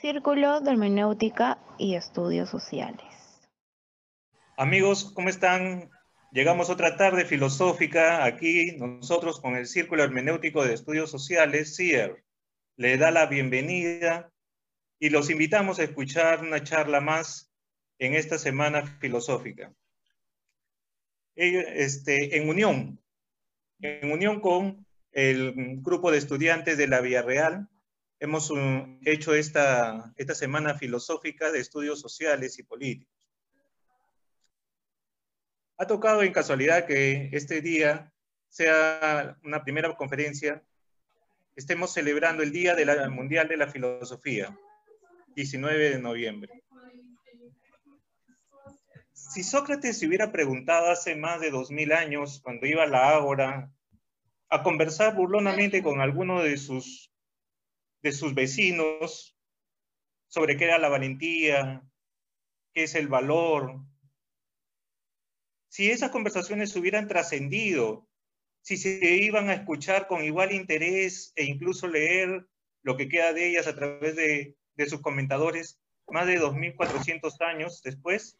Círculo de Hermenéutica y Estudios Sociales. Amigos, ¿cómo están? Llegamos otra tarde filosófica aquí, nosotros con el Círculo Hermenéutico de Estudios Sociales, CIER. Le da la bienvenida y los invitamos a escuchar una charla más en esta semana filosófica. Este, en unión, en unión con el grupo de estudiantes de la Vía Real, hemos hecho esta, esta semana filosófica de estudios sociales y políticos. Ha tocado en casualidad que este día sea una primera conferencia, estemos celebrando el Día de Mundial de la Filosofía, 19 de noviembre. Si Sócrates se hubiera preguntado hace más de dos mil años, cuando iba a la Ágora, a conversar burlonamente con alguno de sus de sus vecinos sobre qué era la valentía, qué es el valor. Si esas conversaciones hubieran trascendido, si se iban a escuchar con igual interés e incluso leer lo que queda de ellas a través de, sus comentadores, más de 2.400 años después,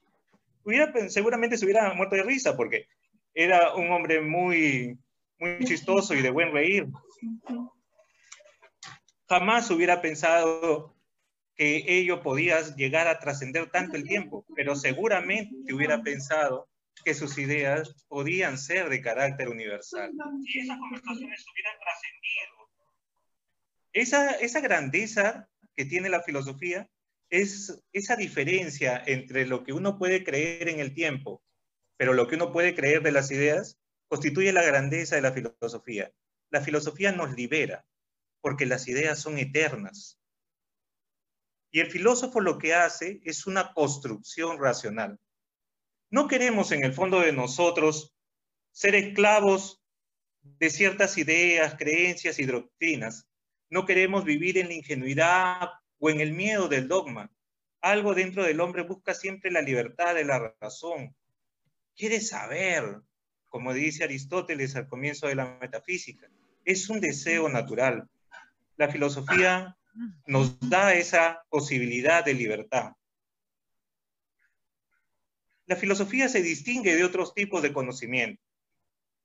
seguramente se hubiera muerto de risa porque era un hombre muy, muy chistoso y de buen reír jamás hubiera pensado que ello podía llegar a trascender tanto el tiempo, pero seguramente hubiera pensado que sus ideas podían ser de carácter universal. Si esas conversaciones hubieran trascendido. Esa, esa grandeza que tiene la filosofía es esa diferencia entre lo que uno puede creer en el tiempo, pero lo que uno puede creer de las ideas, constituye la grandeza de la filosofía. La filosofía nos libera, porque las ideas son eternas. Y el filósofo lo que hace es una construcción racional. No queremos en el fondo de nosotros ser esclavos de ciertas ideas, creencias y doctrinas. No queremos vivir en la ingenuidad o en el miedo del dogma. Algo dentro del hombre busca siempre la libertad de la razón. Quiere saber, como dice Aristóteles al comienzo de la metafísica. Es un deseo natural la filosofía nos da esa posibilidad de libertad. La filosofía se distingue de otros tipos de conocimiento.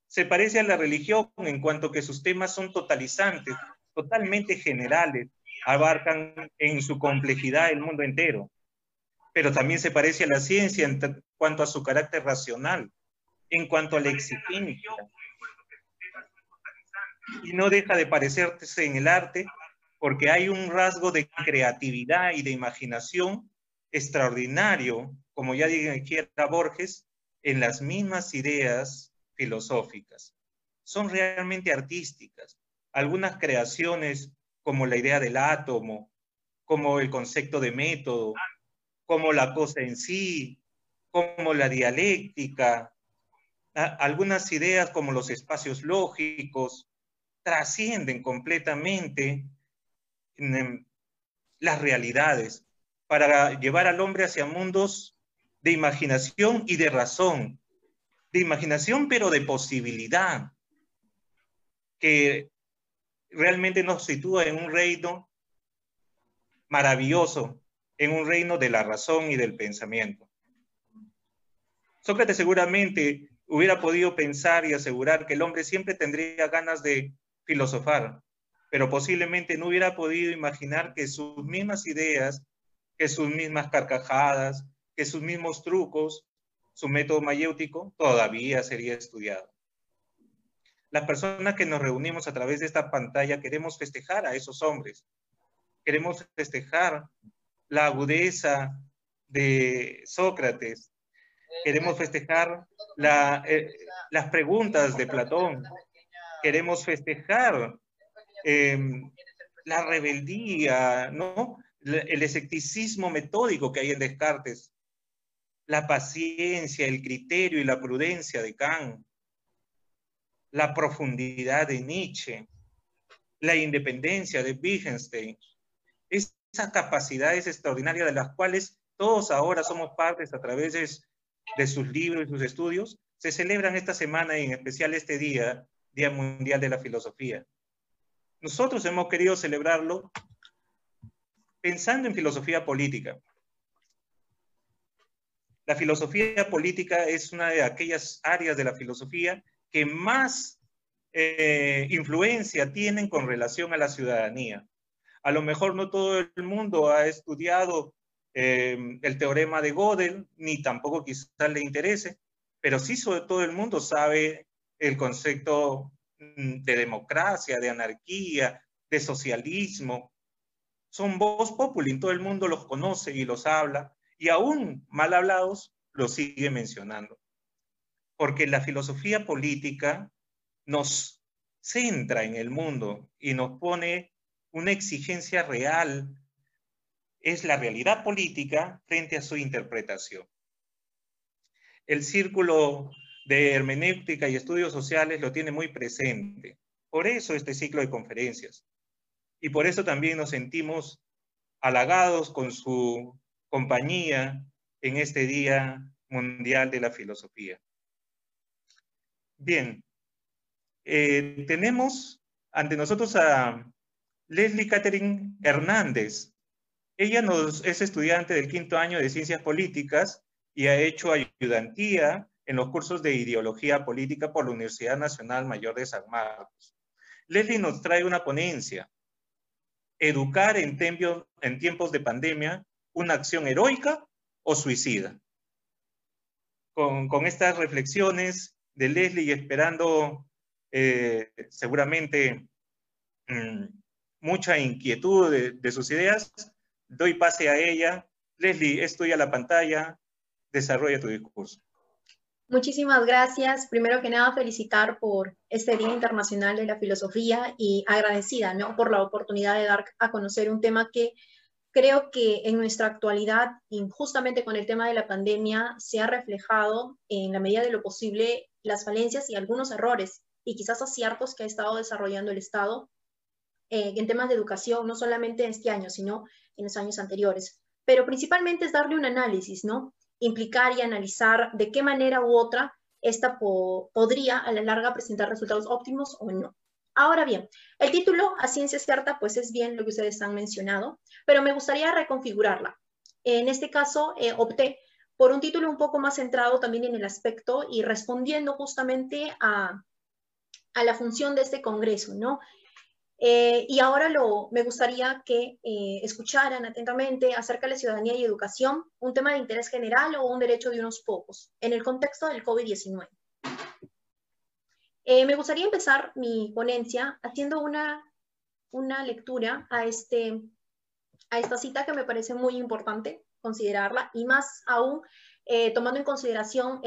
Se parece a la religión en cuanto que sus temas son totalizantes, totalmente generales, abarcan en su complejidad el mundo entero. Pero también se parece a la ciencia en cuanto a su carácter racional, en cuanto a la exigencia, y no deja de parecerse en el arte porque hay un rasgo de creatividad y de imaginación extraordinario, como ya dijera Borges, en las mismas ideas filosóficas. Son realmente artísticas. Algunas creaciones como la idea del átomo, como el concepto de método, como la cosa en sí, como la dialéctica, algunas ideas como los espacios lógicos, trascienden completamente las realidades para llevar al hombre hacia mundos de imaginación y de razón, de imaginación pero de posibilidad, que realmente nos sitúa en un reino maravilloso, en un reino de la razón y del pensamiento. Sócrates seguramente hubiera podido pensar y asegurar que el hombre siempre tendría ganas de filosofar, pero posiblemente no hubiera podido imaginar que sus mismas ideas, que sus mismas carcajadas, que sus mismos trucos, su método mayéutico, todavía sería estudiado. Las personas que nos reunimos a través de esta pantalla queremos festejar a esos hombres, queremos festejar la agudeza de Sócrates, queremos festejar eh, las preguntas de Platón, queremos festejar em, la rebeldía, ¿no? El escepticismo metódico que hay en Descartes, la paciencia, el criterio y la prudencia de Kant, la profundidad de Nietzsche, la independencia de Wittgenstein, esas capacidades extraordinarias de las cuales todos ahora somos partes a través de, de sus libros y sus estudios, se celebran esta semana y en especial este día Día Mundial de la Filosofía. Nosotros hemos querido celebrarlo pensando en filosofía política. La filosofía política es una de aquellas áreas de la filosofía que más eh, influencia tienen con relación a la ciudadanía. A lo mejor no todo el mundo ha estudiado eh, el teorema de Gödel, ni tampoco quizás le interese, pero sí sobre todo el mundo sabe el concepto mm, de democracia, de anarquía, de socialismo. Son voz populi, todo el mundo los conoce y los habla, y aún mal hablados los sigue mencionando. Porque la filosofía política nos centra en el mundo y nos pone una exigencia real, es la realidad política frente a su interpretación. El círculo de hermenéutica y estudios sociales lo tiene muy presente. Por eso este ciclo de conferencias. Y por eso también nos sentimos halagados con su compañía en este Día Mundial de la Filosofía. Bien, eh, tenemos ante nosotros a Leslie Catherine Hernández. Ella es estudiante del quinto año de Ciencias Políticas y ha hecho ayudantía en los cursos de Ideología Política por la Universidad Nacional Mayor de San Marcos. Leslie nos trae una ponencia, Educar en, tiempos de pandemia, una acción heroica o suicida. Con, estas reflexiones de Leslie y esperando eh, seguramente mm, mucha inquietud de, sus ideas. Doy pase a ella. Leslie, estoy a la pantalla. Desarrolla tu discurso. Muchísimas gracias. Primero que nada, felicitar por este Día Internacional de la Filosofía y agradecida ¿no? por la oportunidad de dar a conocer un tema que creo que en nuestra actualidad, y justamente con el tema de la pandemia, se ha reflejado en la medida de lo posible las falencias y algunos errores y quizás aciertos que ha estado desarrollando el Estado eh, en temas de educación, no solamente en este año, sino en los años anteriores. Pero principalmente es darle un análisis, ¿no? Implicar y analizar de qué manera u otra esta podría a la larga presentar resultados óptimos o no. Ahora bien, el título a ciencia cierta, pues es bien lo que ustedes han mencionado, pero me gustaría reconfigurarla. En este caso, eh, opté por un título un poco más centrado también en el aspecto y respondiendo justamente a, a la función de este Congreso, ¿no? Eh, y ahora lo, me gustaría que eh, escucharan atentamente acerca de la ciudadanía y educación, un tema de interés general o un derecho de unos pocos, en el contexto del COVID-19. Eh, me gustaría empezar mi ponencia haciendo una, una lectura a, este, a esta cita que me parece muy importante considerarla y más aún tomando en consideración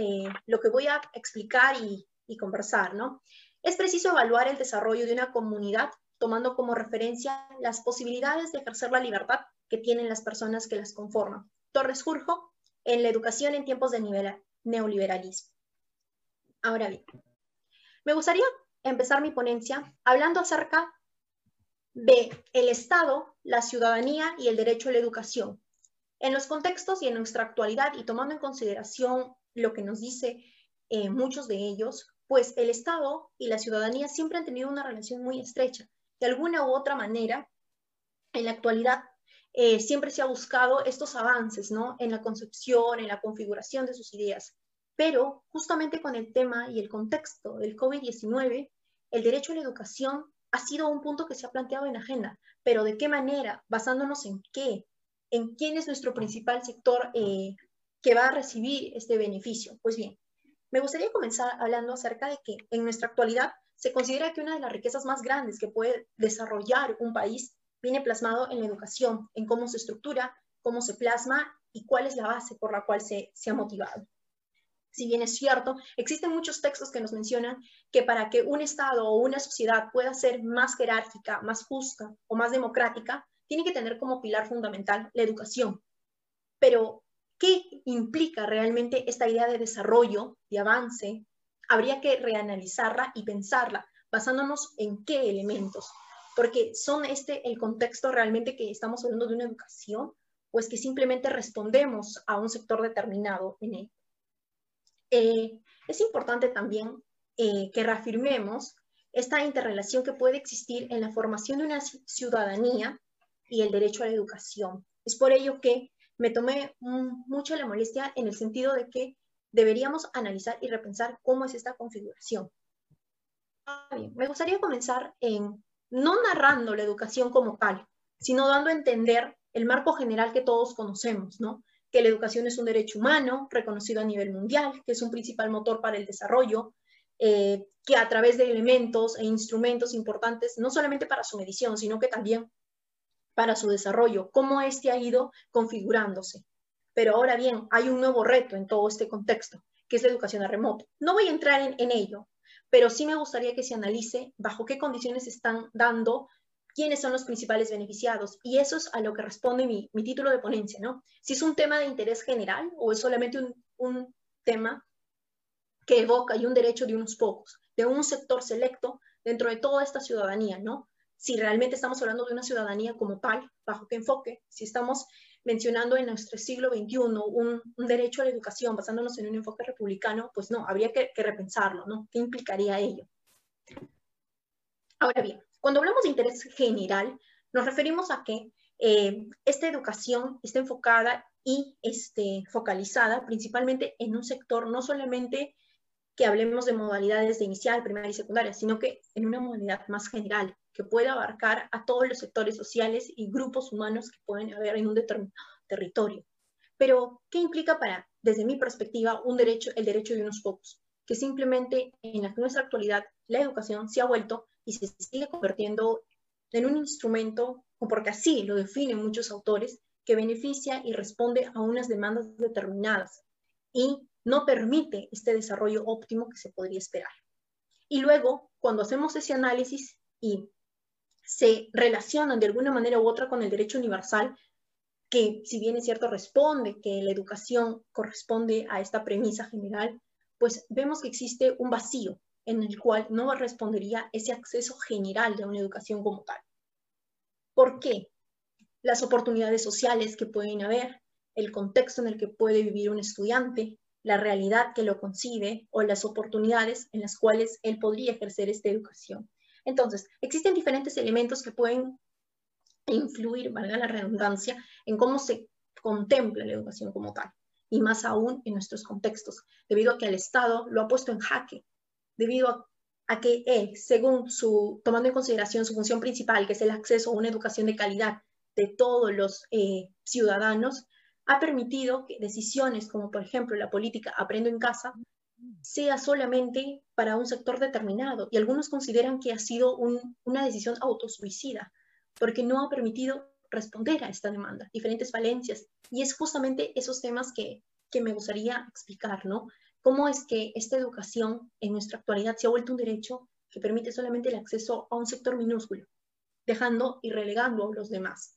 lo que voy a explicar y, y conversar, ¿no? Es preciso evaluar el desarrollo de una comunidad tomando como referencia las posibilidades de ejercer la libertad que tienen las personas que las conforman. Torres Jurjo, en la educación en tiempos de neoliberalismo. Ahora bien, me gustaría empezar mi ponencia hablando acerca de el Estado, la ciudadanía y el derecho a la educación. En los contextos y en nuestra actualidad, y tomando en consideración lo que nos dice eh, muchos de ellos, pues el Estado y la ciudadanía siempre han tenido una relación muy estrecha de alguna u otra manera, en la actualidad eh, siempre se ha buscado estos avances, ¿no? En la concepción, en la configuración de sus ideas. Pero justamente con el tema y el contexto del COVID-19, el derecho a la educación ha sido un punto que se ha planteado en agenda. Pero ¿de qué manera? Basándonos en qué? ¿En quién es nuestro principal sector eh, que va a recibir este beneficio? Pues bien, me gustaría comenzar hablando acerca de que en nuestra actualidad se considera que una de las riquezas más grandes que puede desarrollar un país viene plasmado en la educación, en cómo se estructura, cómo se plasma y cuál es la base por la cual se, se ha motivado. Si bien es cierto, existen muchos textos que nos mencionan que para que un Estado o una sociedad pueda ser más jerárquica, más justa o más democrática, tiene que tener como pilar fundamental la educación. Pero, ¿qué implica realmente esta idea de desarrollo, de avance, habría que reanalizarla y pensarla basándonos en qué elementos, porque son este el contexto realmente que estamos hablando de una educación, pues que simplemente respondemos a un sector determinado en él. Eh, es importante también eh, que reafirmemos esta interrelación que puede existir en la formación de una ciudadanía y el derecho a la educación. Es por ello que me tomé mucho la molestia en el sentido de que deberíamos analizar y repensar cómo es esta configuración. me gustaría comenzar en no narrando la educación como tal, sino dando a entender el marco general que todos conocemos, ¿no? Que la educación es un derecho humano reconocido a nivel mundial, que es un principal motor para el desarrollo, eh, que a través de elementos e instrumentos importantes, no solamente para su medición, sino que también para su desarrollo, cómo éste ha ido configurándose. Pero ahora bien, hay un nuevo reto en todo este contexto, que es la educación a remoto. No voy a entrar en, ello, pero sí me gustaría que se analice bajo qué condiciones están dando quiénes son los principales beneficiados. Y eso es a lo que responde mi, título de ponencia, ¿no? Si es un tema de interés general o es solamente un, un, tema que evoca y un derecho de unos pocos, de un sector selecto dentro de toda esta ciudadanía, ¿no? si realmente estamos hablando de una ciudadanía como tal, bajo qué enfoque, si estamos mencionando en nuestro siglo XXI un, derecho a la educación basándonos en un enfoque republicano, pues no, habría que, repensarlo, ¿no? ¿Qué implicaría ello? Ahora bien, cuando hablamos de interés general, nos referimos a que eh, esta educación está enfocada y este, focalizada principalmente en un sector no solamente que hablemos de modalidades de inicial, primaria y secundaria, sino que en una modalidad más general, que pueda abarcar a todos los sectores sociales y grupos humanos que pueden haber en un determinado territorio. Pero, ¿qué implica para, desde mi perspectiva, un derecho, el derecho de unos pocos? Que simplemente en la, nuestra actualidad la educación se ha vuelto y se sigue convirtiendo en un instrumento, porque así lo definen muchos autores, que beneficia y responde a unas demandas determinadas. Y no permite este desarrollo óptimo que se podría esperar. Y luego, cuando hacemos ese análisis y se relacionan de alguna manera u otra con el derecho universal, que si bien es cierto responde que la educación corresponde a esta premisa general, pues vemos que existe un vacío en el cual no respondería ese acceso general de una educación como tal. ¿Por qué? Las oportunidades sociales que pueden haber, el contexto en el que puede vivir un estudiante, la realidad que lo concibe o las oportunidades en las cuales él podría ejercer esta educación. Entonces, existen diferentes elementos que pueden influir, valga la redundancia, en cómo se contempla la educación como tal, y más aún en nuestros contextos, debido a que el Estado lo ha puesto en jaque, debido a, que él, según su, tomando en consideración su función principal, que es el acceso a una educación de calidad de todos los eh, ciudadanos, ha permitido que decisiones como por ejemplo la política Aprendo en casa sea solamente para un sector determinado y algunos consideran que ha sido una decisión autosuicida porque no ha permitido responder a esta demanda, diferentes falencias y es justamente esos temas que, que me gustaría explicar, ¿no? Cómo es que esta educación en nuestra actualidad se ha vuelto un derecho que permite solamente el acceso a un sector minúsculo, dejando y relegando a los demás.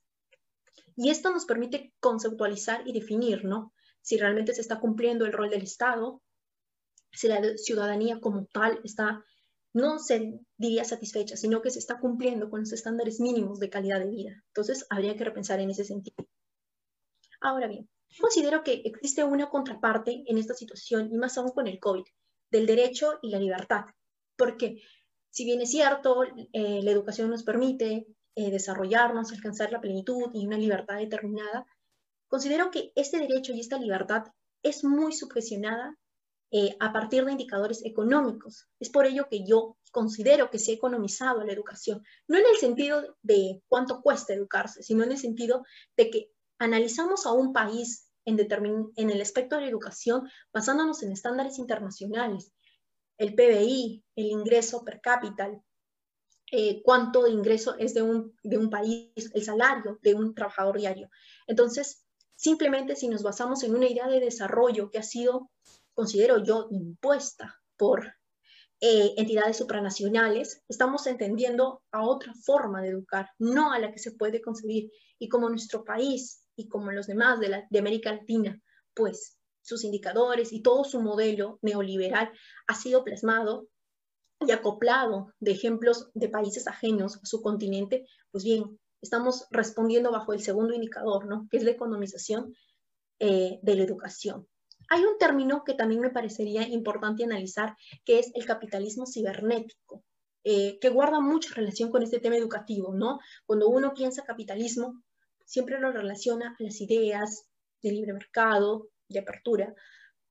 Y esto nos permite conceptualizar y definir, ¿no? Si realmente se está cumpliendo el rol del Estado, si la ciudadanía como tal está, no se diría satisfecha, sino que se está cumpliendo con los estándares mínimos de calidad de vida. Entonces, habría que repensar en ese sentido. Ahora bien, considero que existe una contraparte en esta situación, y más aún con el COVID, del derecho y la libertad. Porque, si bien es cierto, eh, la educación nos permite eh, desarrollarnos, alcanzar la plenitud y una libertad determinada, considero que este derecho y esta libertad es muy subvencionada eh, a partir de indicadores económicos. Es por ello que yo considero que se ha economizado la educación, no en el sentido de cuánto cuesta educarse, sino en el sentido de que analizamos a un país en, en el aspecto de la educación basándonos en estándares internacionales, el PBI, el ingreso per cápita, eh, cuánto de ingreso es de un, país, el salario de un trabajador diario. Entonces, simplemente si nos basamos en una idea de desarrollo que ha sido, considero yo, impuesta por eh, entidades supranacionales, estamos entendiendo a otra forma de educar, no a la que se puede concebir. Y como nuestro país y como los demás de América Latina, pues sus indicadores y todo su modelo neoliberal ha sido plasmado y acoplado de ejemplos de países ajenos a su continente, pues bien, estamos respondiendo bajo el segundo indicador, ¿no? Que es la economización eh, de la educación. Hay un término que también me parecería importante analizar, que es el capitalismo cibernético. eh, que guarda mucha relación con este tema educativo, ¿no? Cuando uno piensa capitalismo, siempre lo relaciona a las ideas de libre mercado, de apertura,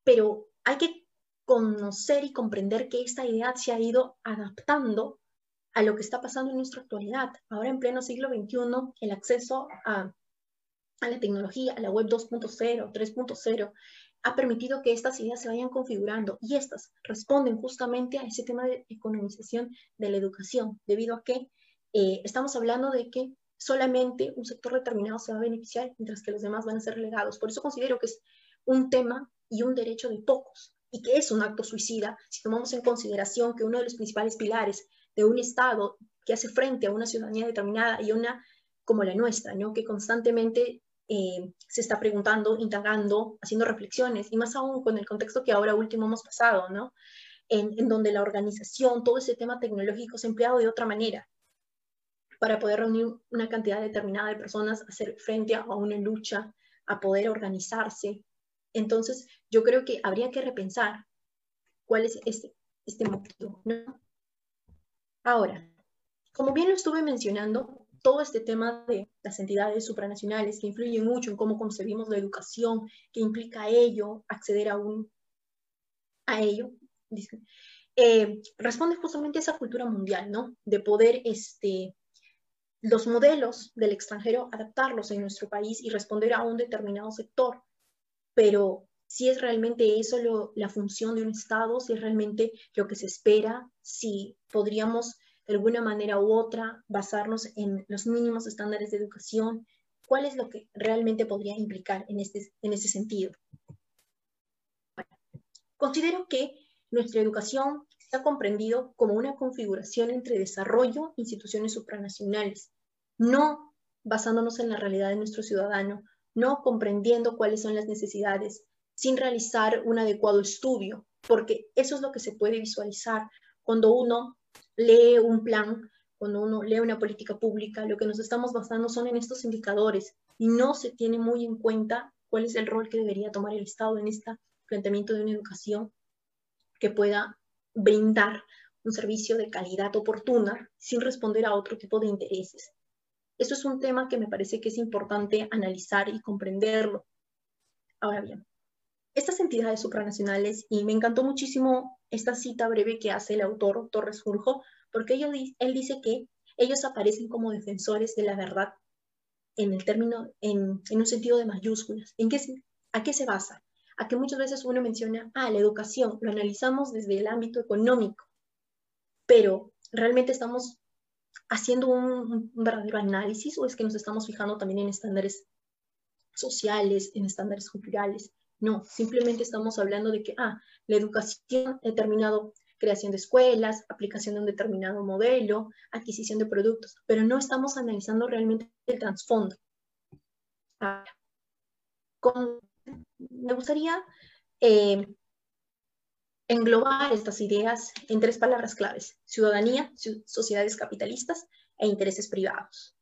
pero hay que conocer y comprender que esta idea se ha ido adaptando a lo que está pasando en nuestra actualidad. Ahora en pleno siglo XXI, el acceso a, la tecnología, a la web 2.0, 3.0, ha permitido que estas ideas se vayan configurando y estas responden justamente a ese tema de economización de la educación, debido a que eh, estamos hablando de que solamente un sector determinado se va a beneficiar, mientras que los demás van a ser relegados. Por eso considero que es un tema y un derecho de pocos, y que es un acto suicida si tomamos en consideración que uno de los principales pilares de un Estado que hace frente a una ciudadanía determinada y una como la nuestra, ¿no? que constantemente eh, se está preguntando, indagando, haciendo reflexiones, y más aún con el contexto que ahora último hemos pasado, ¿no? En, en donde la organización, todo ese tema tecnológico se ha empleado de otra manera para poder reunir una cantidad determinada de personas, hacer frente a una lucha, a poder organizarse. Entonces, yo creo que habría que repensar cuál es este, este motivo, ¿no? Ahora, como bien lo estuve mencionando, todo este tema de las entidades supranacionales que influyen mucho en cómo concebimos la educación, que implica ello, acceder a, un, a ello, eh, responde justamente a esa cultura mundial, ¿no? De poder, este, los modelos del extranjero, adaptarlos en nuestro país y responder a un determinado sector. Pero si es realmente eso la función de un Estado, si es realmente lo que se espera, si podríamos de alguna manera u otra, basarnos en los mínimos estándares de educación, cuál es lo que realmente podría implicar en este, en ese sentido. considero que nuestra educación se ha comprendido como una configuración entre desarrollo e instituciones supranacionales, no basándonos en la realidad de nuestro ciudadano, no comprendiendo cuáles son las necesidades, sin realizar un adecuado estudio, porque eso es lo que se puede visualizar cuando uno lee un plan, cuando uno lee una política pública, lo que nos estamos basando son en estos indicadores y no se tiene muy en cuenta cuál es el rol que debería tomar el Estado en este planteamiento de una educación que pueda brindar un servicio de calidad oportuna sin responder a otro tipo de intereses. Eso es un tema que me parece que es importante analizar y comprenderlo. Ahora bien, estas entidades supranacionales, y me encantó muchísimo esta cita breve que hace el autor Torres Urjo, porque él dice que ellos aparecen como defensores de la verdad en el término, en, un sentido de mayúsculas. ¿En qué, ¿A qué se basa? A que muchas veces uno menciona, ah, la educación, lo analizamos desde el ámbito económico, pero realmente estamos haciendo un verdadero análisis o es que nos estamos fijando también en estándares sociales, en estándares culturales. No, simplemente estamos hablando de que, ah, la educación, determinado creación de escuelas, aplicación de un determinado modelo, adquisición de productos, pero no estamos analizando realmente el trasfondo. me gustaría eh, englobar estas ideas en tres palabras claves, ciudadanía, sociedades capitalistas e intereses privados.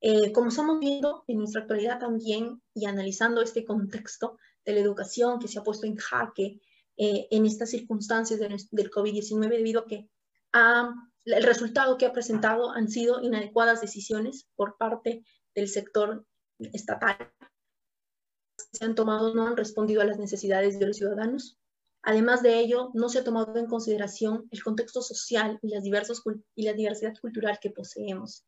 Eh, como estamos viendo en nuestra actualidad también y analizando este contexto, de la educación que se ha puesto en jaque eh, en estas circunstancias del COVID-19 debido a que el resultado que ha presentado han sido inadecuadas decisiones por parte del sector estatal. Se han tomado, no han respondido a las necesidades de los ciudadanos. Además de ello, no se ha tomado en consideración el contexto social y, las diversas, y la diversidad cultural que poseemos.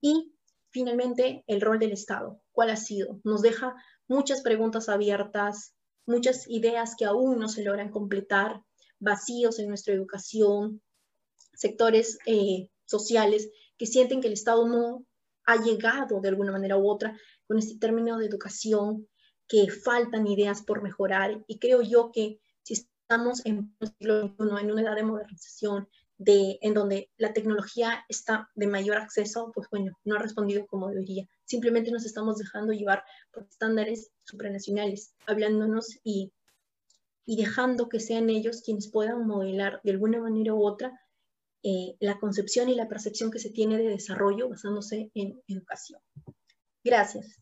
Y finalmente, el rol del Estado. ¿Cuál ha sido? Nos deja muchas preguntas abiertas, muchas ideas que aún no se logran completar, vacíos en nuestra educación, sectores eh, sociales que sienten que el Estado no ha llegado de alguna manera u otra con este término de educación, que faltan ideas por mejorar y creo yo que si estamos en en una edad de modernización, de, en donde la tecnología está de mayor acceso, pues bueno, no ha respondido como debería. Simplemente nos estamos dejando llevar por estándares supranacionales, hablándonos y, y dejando que sean ellos quienes puedan modelar de alguna manera u otra eh, la concepción y la percepción que se tiene de desarrollo basándose en educación. Gracias.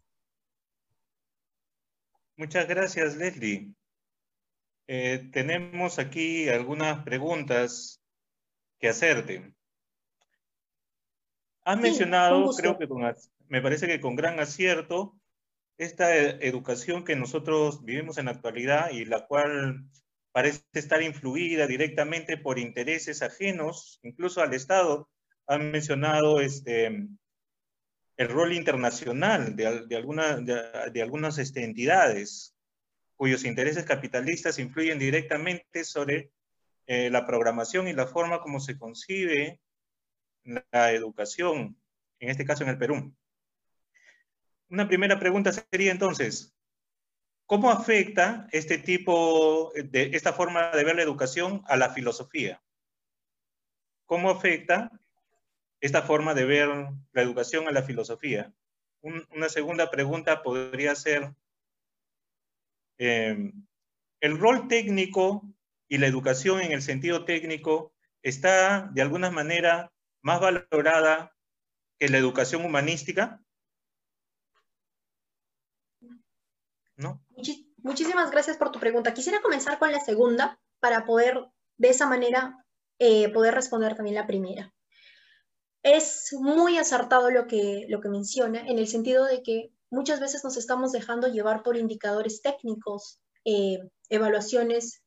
Muchas gracias, Leslie. Eh, tenemos aquí algunas preguntas que hacerte. Has mencionado, creo que me parece que con gran acierto, esta educación que nosotros vivimos en la actualidad y la cual parece estar influida directamente por intereses ajenos, incluso al Estado. Han mencionado este, el rol internacional de, de, algunas este, entidades cuyos intereses capitalistas influyen directamente sobre eh, la programación y la forma como se concibe la educación, en este caso en el Perú. Una primera pregunta sería entonces, ¿Cómo afecta este tipo de esta forma de ver la educación a la filosofía? ¿Cómo afecta esta forma de ver la educación a la filosofía? una segunda pregunta podría ser, em, ¿el rol técnico y la educación en el sentido técnico está de alguna manera más valorada que la educación humanística? muchísimas gracias por tu pregunta. Quisiera comenzar con la segunda para poder de esa manera eh, poder responder también la primera. Es muy acertado lo que, lo que menciona en el sentido de que muchas veces nos estamos dejando llevar por indicadores técnicos, eh, evaluaciones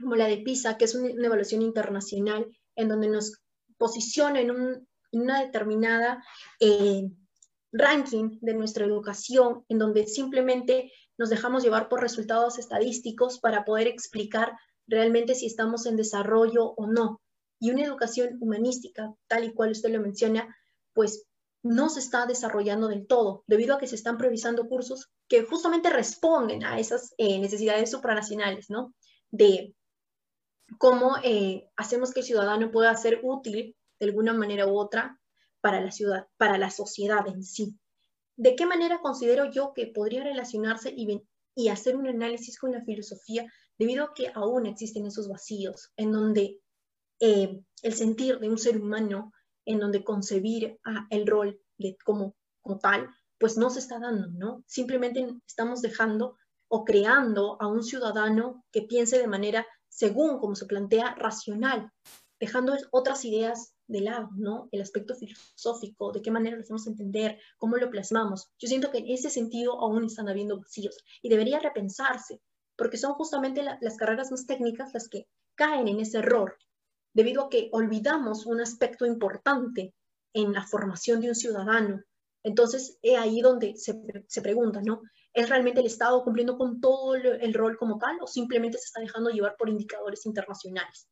como la de PISA, que es una, evaluación internacional en donde nos posiciona en, una determinada eh, ranking de nuestra educación, en donde simplemente nos dejamos llevar por resultados estadísticos para poder explicar realmente si estamos en desarrollo o no. Y una educación humanística, tal y cual usted lo menciona, pues no se está desarrollando del todo, debido a que se están previsando cursos que justamente responden a esas eh, necesidades supranacionales, ¿no? De cómo eh, hacemos que el ciudadano pueda ser útil de alguna manera u otra para la ciudad, para la sociedad en sí. ¿De qué manera considero yo que podría relacionarse y, y hacer un análisis con la filosofía debido a que aún existen esos vacíos en donde eh, el sentir de un ser humano, en donde concebir el rol de como, como tal, pues no se está dando, ¿no? Simplemente estamos dejando o creando a un ciudadano que piense de manera, según como se plantea, racional, dejando otras ideas de lado, ¿no? El aspecto filosófico, de qué manera lo hacemos entender, cómo lo plasmamos. Yo siento que en ese sentido aún están habiendo vacíos y debería repensarse, porque son justamente las carreras más técnicas las que caen en ese error, debido a que olvidamos un aspecto importante en la formación de un ciudadano. Entonces, es ahí donde se, se pregunta, ¿no? ¿Es realmente el Estado cumpliendo con todo el rol como tal o simplemente se está dejando llevar por indicadores internacionales?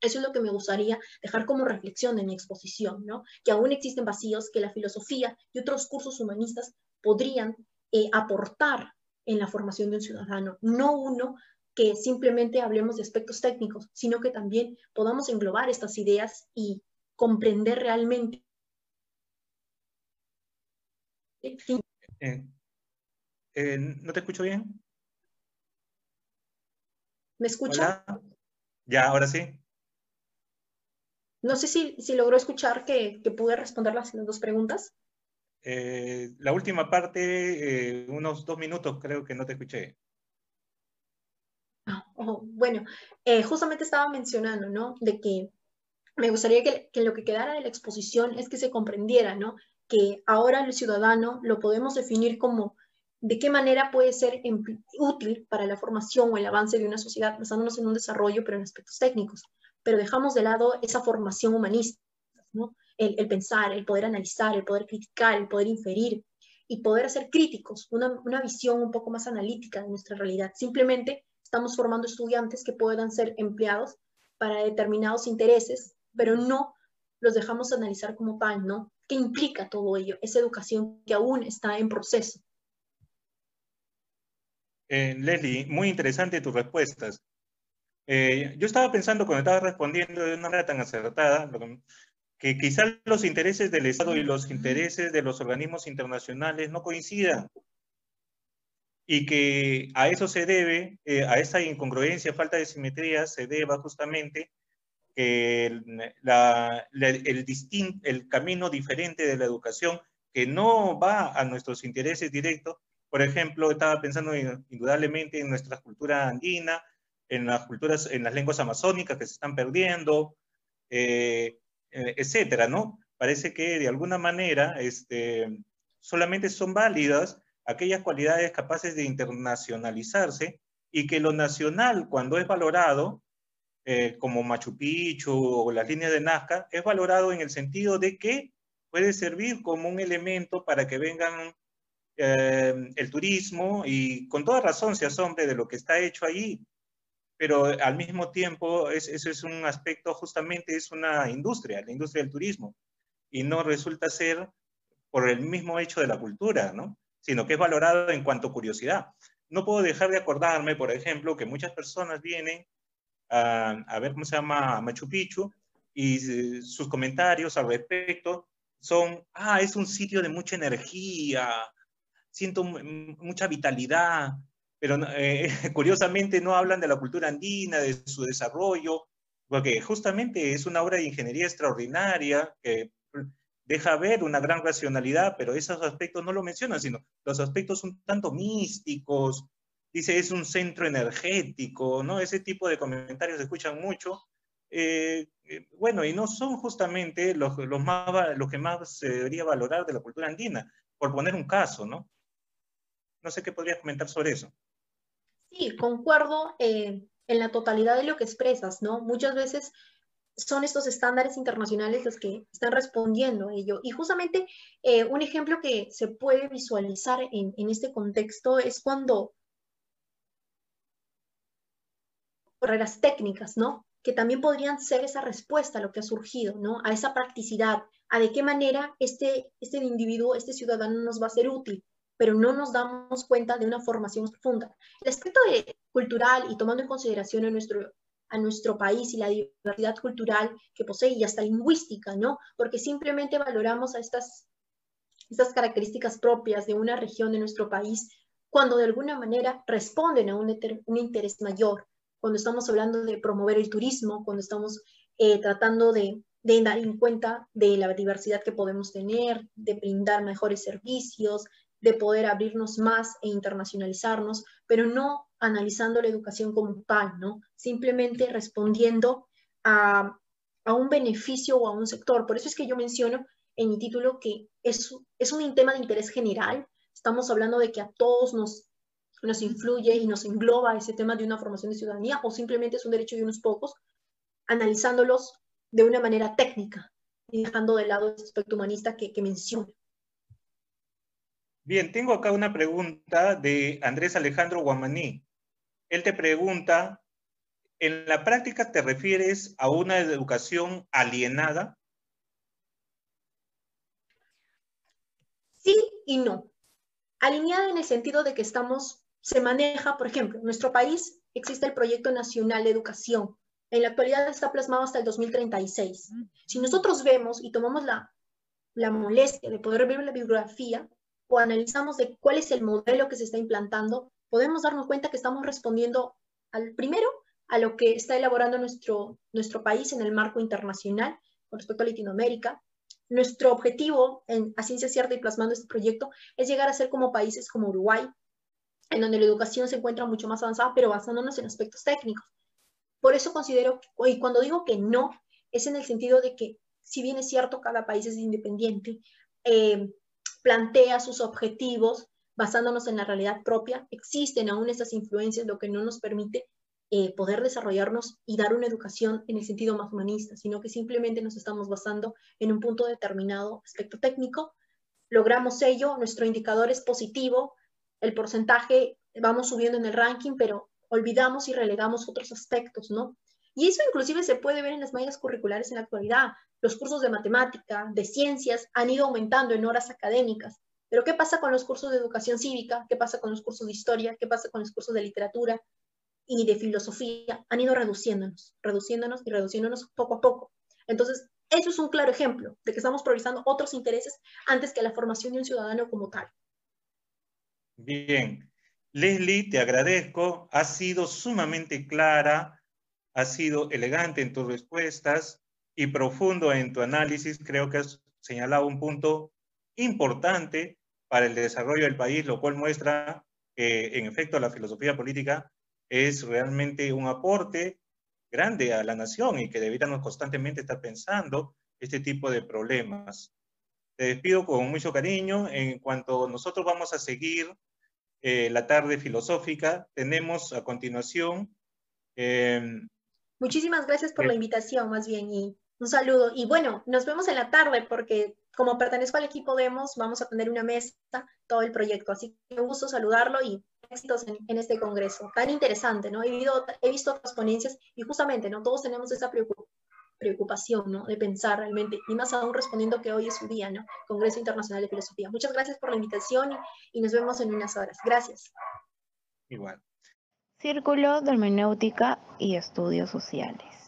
Eso es lo que me gustaría dejar como reflexión de mi exposición, ¿no? Que aún existen vacíos que la filosofía y otros cursos humanistas podrían eh, aportar en la formación de un ciudadano, no uno que simplemente hablemos de aspectos técnicos, sino que también podamos englobar estas ideas y comprender realmente. Eh, eh, ¿No te escucho bien? ¿Me escucha? Ya, ahora sí. No sé si, si logró escuchar que, que pude responder las, dos preguntas. Eh, la última parte, unos dos minutos creo que no te escuché. Ah, bueno, eh, justamente estaba mencionando, ¿no? De que me gustaría que, lo que quedara de la exposición es que se comprendiera, ¿no? Que ahora el ciudadano lo podemos definir como de qué manera puede ser útil para la formación o el avance de una sociedad basándonos en un desarrollo, pero en aspectos técnicos pero dejamos de lado esa formación humanista, ¿no? el, pensar, el poder analizar, el poder criticar, el poder inferir y poder ser críticos, una visión un poco más analítica de nuestra realidad. Simplemente estamos formando estudiantes que puedan ser empleados para determinados intereses, pero no los dejamos analizar como tal, ¿no? ¿Qué implica todo ello? Esa educación que aún está en proceso. Eh, Leslie, muy interesante tus respuestas. Eh, yo estaba pensando cuando estaba respondiendo de una manera tan acertada, que quizás los intereses del Estado y los intereses de los organismos internacionales no coincidan y que a eso se debe, eh, a esa incongruencia, falta de simetría, se deba justamente que el, la, el, el camino diferente de la educación que no va a nuestros intereses directos. Por ejemplo, estaba pensando indudablemente en nuestra cultura andina, en las culturas, en las lenguas amazónicas que se están perdiendo, eh, eh, etcétera, ¿no? parece que de alguna manera este, solamente son válidas aquellas cualidades capaces de internacionalizarse y que lo nacional, cuando es valorado, eh, como Machu Picchu o las líneas de Nazca, es valorado en el sentido de que puede servir como un elemento para que vengan eh, el turismo y con toda razón se asombre de lo que está hecho ahí, pero al mismo tiempo es, eso es un aspecto, justamente es una industria, la industria del turismo, y no resulta ser por el mismo hecho de la cultura, ¿no? Sino que es valorado en cuanto a curiosidad. No puedo dejar de acordarme, por ejemplo, que muchas personas vienen a, a ver cómo se llama Machu Picchu y eh, sus comentarios al respecto son, ah, es un sitio de mucha energía, siento mucha vitalidad, pero eh, curiosamente no hablan de la cultura andina, de su desarrollo, porque justamente es una obra de ingeniería extraordinaria que deja ver una gran racionalidad, pero esos aspectos no lo mencionan, sino los aspectos un tanto místicos, dice es un centro energético, ¿no? Ese tipo de comentarios se escuchan mucho. Eh, eh, bueno, y no son justamente los, los, más, los que más se debería valorar de la cultura andina, por poner un caso, ¿no? No sé qué podrías comentar sobre eso. Sí, concuerdo eh, en la totalidad de lo que expresas, ¿no? Muchas veces son estos estándares internacionales los que están respondiendo a ello. Y justamente eh, un ejemplo que se puede visualizar en, en este contexto es cuando carreras técnicas, ¿no? Que también podrían ser esa respuesta a lo que ha surgido, ¿no? A esa practicidad, a de qué manera este, este individuo, este ciudadano nos va a ser útil pero no nos damos cuenta de una formación profunda. El aspecto de, cultural y tomando en consideración a nuestro, a nuestro país y la diversidad cultural que posee y hasta lingüística, ¿no? Porque simplemente valoramos a estas, estas características propias de una región de nuestro país cuando de alguna manera responden a un, un interés mayor, cuando estamos hablando de promover el turismo, cuando estamos eh, tratando de, de dar en cuenta de la diversidad que podemos tener, de brindar mejores servicios, de poder abrirnos más e internacionalizarnos, pero no analizando la educación como tal, ¿no? Simplemente respondiendo a, a un beneficio o a un sector. Por eso es que yo menciono en mi título que es, es un tema de interés general. Estamos hablando de que a todos nos, nos influye y nos engloba ese tema de una formación de ciudadanía o simplemente es un derecho de unos pocos, analizándolos de una manera técnica y dejando de lado el aspecto humanista que, que menciono. Bien, tengo acá una pregunta de Andrés Alejandro Guamaní. Él te pregunta, ¿en la práctica te refieres a una educación alienada? Sí y no. Alineada en el sentido de que estamos, se maneja, por ejemplo, en nuestro país existe el Proyecto Nacional de Educación. En la actualidad está plasmado hasta el 2036. Si nosotros vemos y tomamos la, la molestia de poder ver la bibliografía, o analizamos de cuál es el modelo que se está implantando, podemos darnos cuenta que estamos respondiendo al primero a lo que está elaborando nuestro, nuestro país en el marco internacional con respecto a Latinoamérica. Nuestro objetivo, en, a ciencia cierta y plasmando este proyecto, es llegar a ser como países como Uruguay, en donde la educación se encuentra mucho más avanzada, pero basándonos en aspectos técnicos. Por eso considero, y cuando digo que no, es en el sentido de que, si bien es cierto, cada país es independiente, eh, plantea sus objetivos basándonos en la realidad propia, existen aún esas influencias, lo que no nos permite eh, poder desarrollarnos y dar una educación en el sentido más humanista, sino que simplemente nos estamos basando en un punto determinado aspecto técnico. Logramos ello, nuestro indicador es positivo, el porcentaje vamos subiendo en el ranking, pero olvidamos y relegamos otros aspectos, ¿no? Y eso inclusive se puede ver en las mallas curriculares en la actualidad. Los cursos de matemática, de ciencias, han ido aumentando en horas académicas. Pero ¿qué pasa con los cursos de educación cívica? ¿Qué pasa con los cursos de historia? ¿Qué pasa con los cursos de literatura y de filosofía? Han ido reduciéndonos, reduciéndonos y reduciéndonos poco a poco. Entonces, eso es un claro ejemplo de que estamos priorizando otros intereses antes que la formación de un ciudadano como tal. Bien. Leslie, te agradezco. Has sido sumamente clara, has sido elegante en tus respuestas y profundo en tu análisis. Creo que has señalado un punto importante para el desarrollo del país, lo cual muestra que, en efecto, la filosofía política es realmente un aporte grande a la nación y que debiéramos constantemente estar pensando este tipo de problemas. Te despido con mucho cariño. En cuanto nosotros vamos a seguir eh, la tarde filosófica, tenemos a continuación... Em, Muchísimas gracias por la invitación, más bien, y un saludo. Y bueno, nos vemos en la tarde porque como pertenezco al equipo Demos, vamos a tener una mesa, todo el proyecto. Así que me gusto saludarlo y éxitos en, este congreso. Tan interesante, ¿no? He, visto, he visto otras ponencias y justamente, ¿no? Todos tenemos esa preocupación, ¿no? De pensar realmente, y más aún respondiendo que hoy es su día, ¿no? Congreso Internacional de Filosofía. Muchas gracias por la invitación y, y nos vemos en unas horas. Gracias. Igual. Círculo de Hermenéutica y Estudios Sociales.